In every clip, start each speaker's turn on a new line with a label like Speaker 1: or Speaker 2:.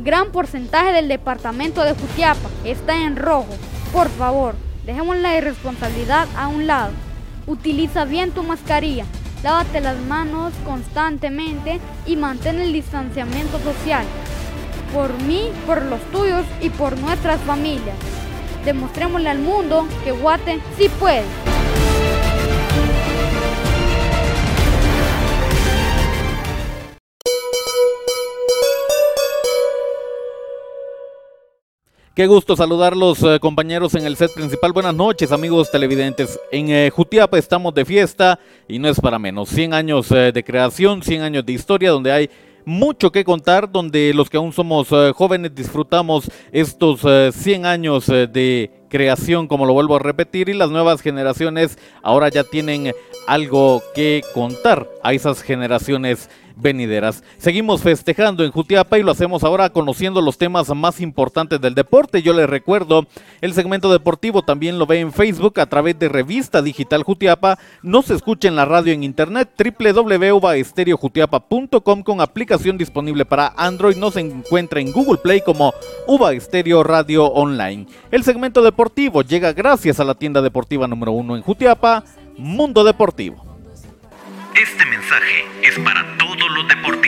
Speaker 1: Gran porcentaje del departamento de Jutiapa está en rojo. Por favor, dejemos la irresponsabilidad a un lado. Utiliza bien tu mascarilla, lávate las manos constantemente y mantén el distanciamiento social. Por mí, por los tuyos y por nuestras familias. Demostrémosle al mundo que Guate sí puede.
Speaker 2: Qué gusto saludarlos los eh, compañeros en el set principal. Buenas noches amigos televidentes. En eh, Jutiapa estamos de fiesta y no es para menos. 100 años eh, de creación, 100 años de historia donde hay mucho que contar, donde los que aún somos jóvenes disfrutamos estos 100 años de creación, como lo vuelvo a repetir, y las nuevas generaciones ahora ya tienen algo que contar a esas generaciones venideras. Seguimos festejando en Jutiapa y lo hacemos ahora conociendo los temas más importantes del deporte. Yo les recuerdo, el segmento deportivo también lo ve en Facebook a través de Revista Digital Jutiapa. No se escucha en la radio en internet www.ubaestereojutiapa.com con aplicación disponible para Android. No se encuentra en Google Play como Uba Estéreo Radio Online. El segmento deportivo llega gracias a la tienda deportiva número uno en Jutiapa, Mundo Deportivo.
Speaker 3: Este mensaje es para los.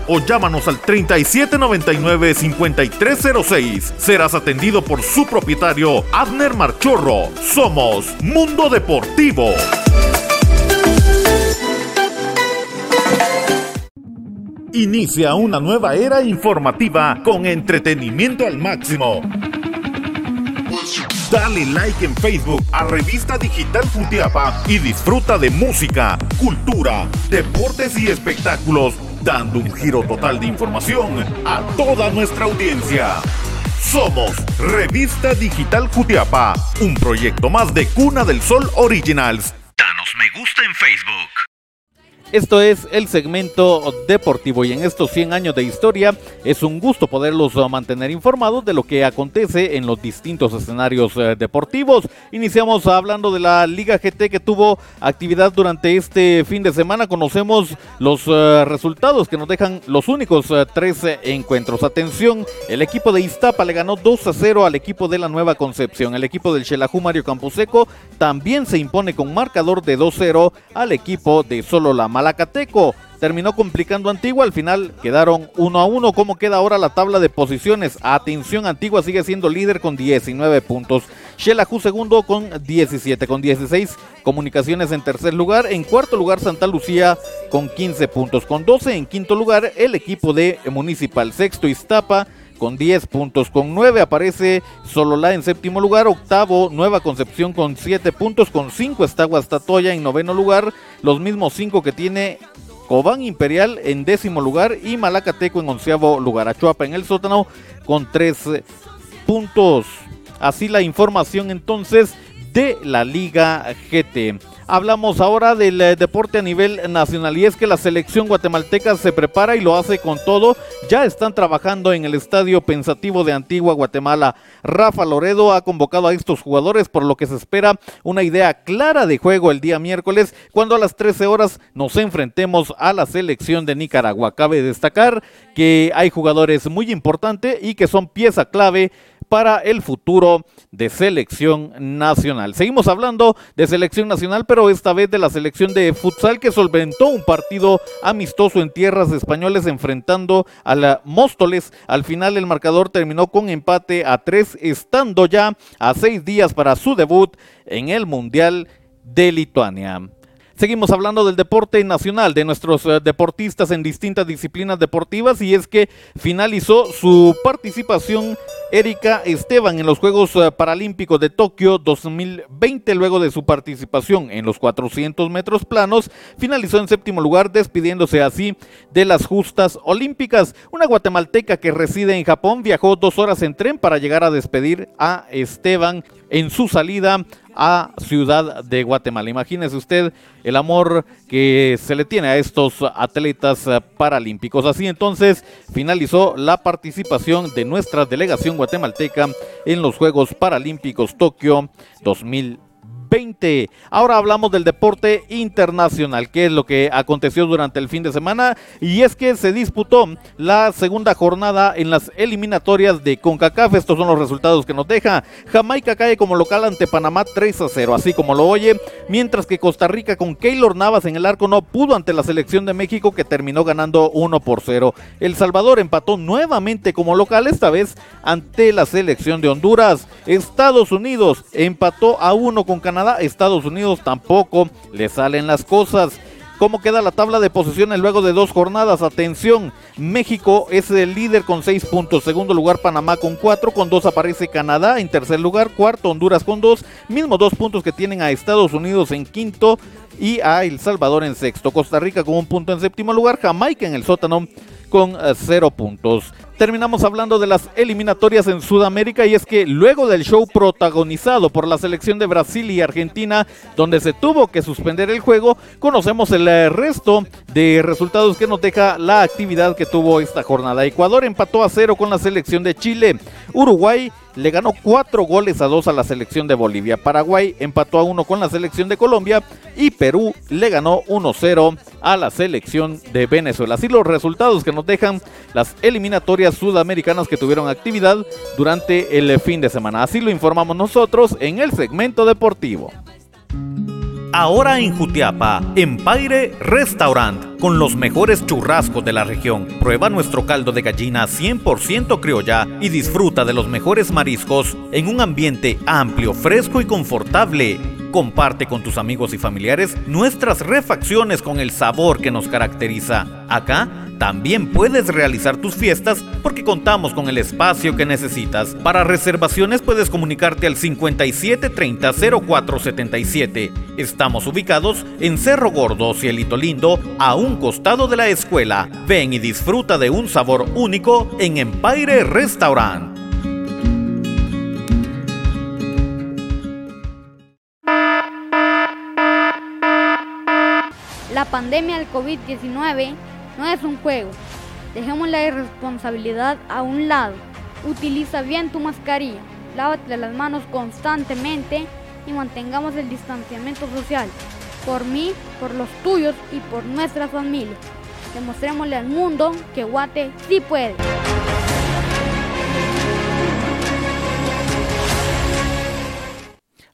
Speaker 4: o llámanos al 3799-5306. Serás atendido por su propietario, Abner Marchorro. Somos Mundo Deportivo. Inicia una nueva era informativa con entretenimiento al máximo. Dale like en Facebook a Revista Digital Futiapa y disfruta de música, cultura, deportes y espectáculos dando un giro total de información a toda nuestra audiencia. Somos Revista Digital Jutiapa, un proyecto más de Cuna del Sol Originals.
Speaker 3: Danos me gusta en Facebook.
Speaker 2: Esto es el segmento deportivo y en estos 100 años de historia es un gusto poderlos uh, mantener informados de lo que acontece en los distintos escenarios uh, deportivos. Iniciamos hablando de la Liga GT que tuvo actividad durante este fin de semana. Conocemos los uh, resultados que nos dejan los únicos tres encuentros. Atención, el equipo de Iztapa le ganó 2 a 0 al equipo de la Nueva Concepción. El equipo del Xelajú Mario Camposeco también se impone con marcador de 2-0 al equipo de Solo La Malacateco terminó complicando Antigua, al final quedaron uno a uno. ¿Cómo queda ahora la tabla de posiciones? Atención, Antigua sigue siendo líder con 19 puntos. Xelajú segundo con 17, con 16 comunicaciones en tercer lugar. En cuarto lugar Santa Lucía con 15 puntos, con 12 en quinto lugar el equipo de Municipal. Sexto Iztapa con 10 puntos. Con 9 aparece Solola en séptimo lugar. Octavo, Nueva Concepción con 7 puntos. Con 5 está Guastatoya en noveno lugar. Los mismos 5 que tiene Cobán Imperial en décimo lugar. Y Malacateco en onceavo lugar. Achuapa en el sótano con 3 puntos. Así la información entonces de la Liga GT. Hablamos ahora del eh, deporte a nivel nacional y es que la selección guatemalteca se prepara y lo hace con todo. Ya están trabajando en el estadio pensativo de Antigua Guatemala. Rafa Loredo ha convocado a estos jugadores por lo que se espera una idea clara de juego el día miércoles cuando a las 13 horas nos enfrentemos a la selección de Nicaragua. Cabe destacar que hay jugadores muy importantes y que son pieza clave para el futuro de selección nacional. Seguimos hablando de selección nacional, pero esta vez de la selección de futsal que solventó un partido amistoso en tierras españoles enfrentando a la Móstoles. Al final el marcador terminó con empate a tres, estando ya a seis días para su debut en el Mundial de Lituania. Seguimos hablando del deporte nacional, de nuestros eh, deportistas en distintas disciplinas deportivas y es que finalizó su participación Erika Esteban en los Juegos eh, Paralímpicos de Tokio 2020 luego de su participación en los 400 metros planos, finalizó en séptimo lugar despidiéndose así de las justas olímpicas. Una guatemalteca que reside en Japón viajó dos horas en tren para llegar a despedir a Esteban en su salida a Ciudad de Guatemala. Imagínese usted el amor que se le tiene a estos atletas paralímpicos. Así entonces finalizó la participación de nuestra delegación guatemalteca en los Juegos Paralímpicos Tokio 2020. 20. Ahora hablamos del deporte internacional, que es lo que aconteció durante el fin de semana, y es que se disputó la segunda jornada en las eliminatorias de CONCACAF. Estos son los resultados que nos deja. Jamaica cae como local ante Panamá 3 a 0, así como lo oye, mientras que Costa Rica con Keylor Navas en el arco no pudo ante la selección de México que terminó ganando 1 por 0. El Salvador empató nuevamente como local, esta vez ante la selección de Honduras. Estados Unidos empató a 1 con Canadá Estados Unidos tampoco le salen las cosas. ¿Cómo queda la tabla de posiciones luego de dos jornadas? Atención, México es el líder con seis puntos, segundo lugar Panamá con cuatro, con dos aparece Canadá en tercer lugar, cuarto Honduras con dos, mismos dos puntos que tienen a Estados Unidos en quinto y a El Salvador en sexto, Costa Rica con un punto en séptimo lugar, Jamaica en el sótano con eh, cero puntos terminamos hablando de las eliminatorias en Sudamérica y es que luego del show protagonizado por la selección de Brasil y Argentina, donde se tuvo que suspender el juego, conocemos el eh, resto de resultados que nos deja la actividad que tuvo esta jornada. Ecuador empató a cero con la selección de Chile. Uruguay le ganó cuatro goles a dos a la selección de Bolivia. Paraguay empató a uno con la selección de Colombia y Perú le ganó 1-0 a la selección de Venezuela. Así los resultados que nos dejan las eliminatorias sudamericanas que tuvieron actividad durante el fin de semana. Así lo informamos nosotros en el segmento deportivo.
Speaker 4: Ahora en Jutiapa, Empire Restaurant, con los mejores churrascos de la región. Prueba nuestro caldo de gallina 100% criolla y disfruta de los mejores mariscos en un ambiente amplio, fresco y confortable. Comparte con tus amigos y familiares nuestras refacciones con el sabor que nos caracteriza. Acá también puedes realizar tus fiestas porque contamos con el espacio que necesitas. Para reservaciones puedes comunicarte al 5730 0477. Estamos ubicados en Cerro Gordo, Cielito Lindo, a un costado de la escuela. Ven y disfruta de un sabor único en Empire Restaurant.
Speaker 1: La pandemia del COVID-19 no es un juego. Dejemos la irresponsabilidad a un lado. Utiliza bien tu mascarilla. Lávate las manos constantemente y mantengamos el distanciamiento social. Por mí, por los tuyos y por nuestra familia. Demostrémosle al mundo que Guate sí puede.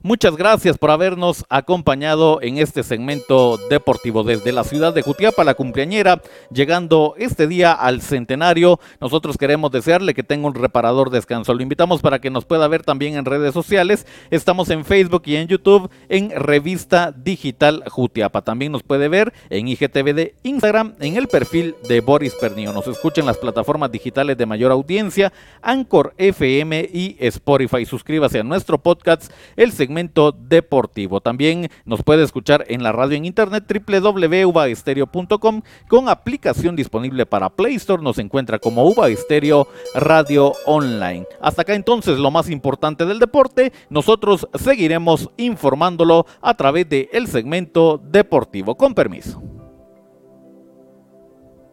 Speaker 2: Muchas gracias por habernos acompañado en este segmento deportivo desde la ciudad de Jutiapa, la cumpleañera, llegando este día al centenario. Nosotros queremos desearle que tenga un reparador descanso. Lo invitamos para que nos pueda ver también en redes sociales. Estamos en Facebook y en YouTube en Revista Digital Jutiapa. También nos puede ver en IGTV de Instagram en el perfil de Boris Pernio. Nos escucha en las plataformas digitales de mayor audiencia, Anchor FM y Spotify. Suscríbase a nuestro podcast, el segmento deportivo. También nos puede escuchar en la radio en internet www.uvaestereo.com con aplicación disponible para Play Store. Nos encuentra como Uva Estéreo Radio Online. Hasta acá entonces lo más importante del deporte. Nosotros seguiremos informándolo a través de el segmento deportivo. Con permiso.